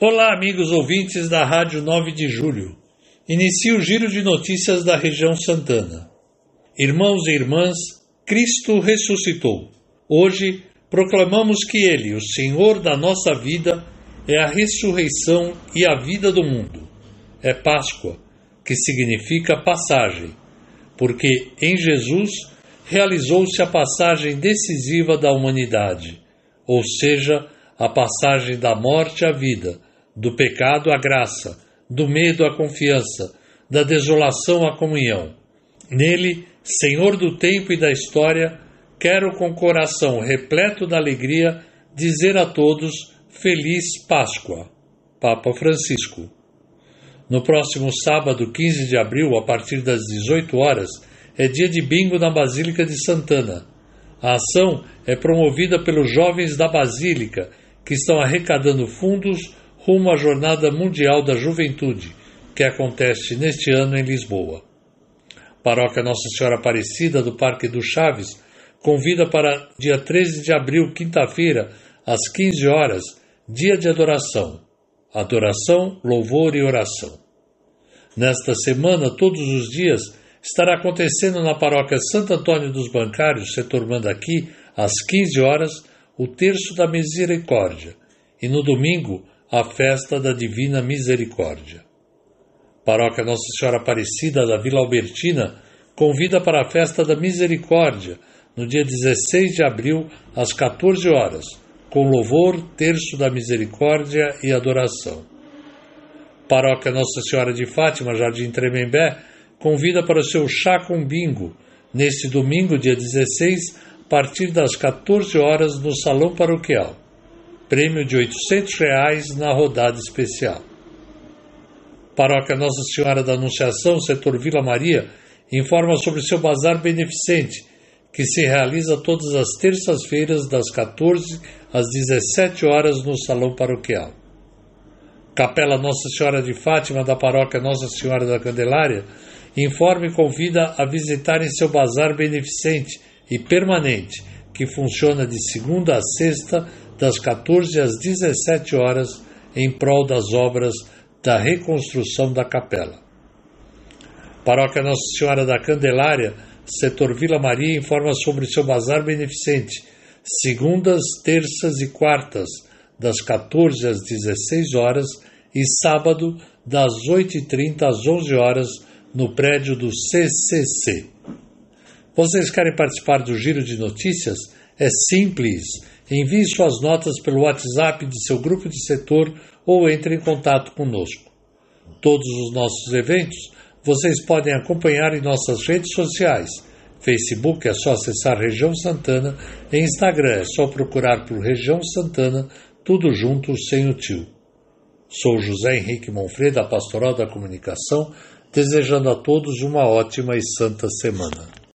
Olá, amigos ouvintes da Rádio 9 de Julho. Inicia o giro de notícias da região Santana. Irmãos e irmãs, Cristo ressuscitou. Hoje proclamamos que Ele, o Senhor da nossa vida, é a ressurreição e a vida do mundo. É Páscoa, que significa passagem, porque em Jesus realizou-se a passagem decisiva da humanidade, ou seja, a passagem da morte à vida do pecado à graça, do medo à confiança, da desolação à comunhão. Nele, Senhor do tempo e da história, quero com coração repleto da alegria dizer a todos Feliz Páscoa. Papa Francisco. No próximo sábado, 15 de abril, a partir das 18 horas, é dia de bingo na Basílica de Santana. A ação é promovida pelos jovens da Basílica, que estão arrecadando fundos rumo à Jornada Mundial da Juventude, que acontece neste ano em Lisboa. Paróquia Nossa Senhora Aparecida do Parque do Chaves convida para dia 13 de abril, quinta-feira, às 15 horas, dia de adoração. Adoração, louvor e oração. Nesta semana, todos os dias, estará acontecendo na paróquia Santo Antônio dos Bancários, setor Mandaqui, às 15 horas, o Terço da Misericórdia, e no domingo, a festa da Divina Misericórdia. Paróquia Nossa Senhora Aparecida da Vila Albertina convida para a festa da Misericórdia, no dia 16 de abril, às 14 horas, com louvor, terço da misericórdia e adoração. Paróquia Nossa Senhora de Fátima, Jardim Tremembé, convida para o seu chá com bingo, neste domingo, dia 16, a partir das 14 horas, no Salão Paroquial prêmio de 800 reais na rodada especial. Paróquia Nossa Senhora da Anunciação, setor Vila Maria, informa sobre seu bazar beneficente, que se realiza todas as terças-feiras das 14 às 17 horas no salão paroquial. Capela Nossa Senhora de Fátima da Paróquia Nossa Senhora da Candelária informa e convida a visitarem seu bazar beneficente e permanente, que funciona de segunda a sexta das 14 às 17 horas em prol das obras da reconstrução da capela. Paróquia Nossa Senhora da Candelária, setor Vila Maria, informa sobre seu bazar beneficente, segundas, terças e quartas, das 14 às 16 horas e sábado, das 8h30 às 11 horas, no prédio do CCC. Vocês querem participar do Giro de Notícias? É simples Envie suas notas pelo WhatsApp de seu grupo de setor ou entre em contato conosco. Todos os nossos eventos vocês podem acompanhar em nossas redes sociais. Facebook é só acessar Região Santana e Instagram é só procurar por Região Santana, tudo junto, sem o tio. Sou José Henrique Monfrey, da Pastoral da Comunicação, desejando a todos uma ótima e santa semana.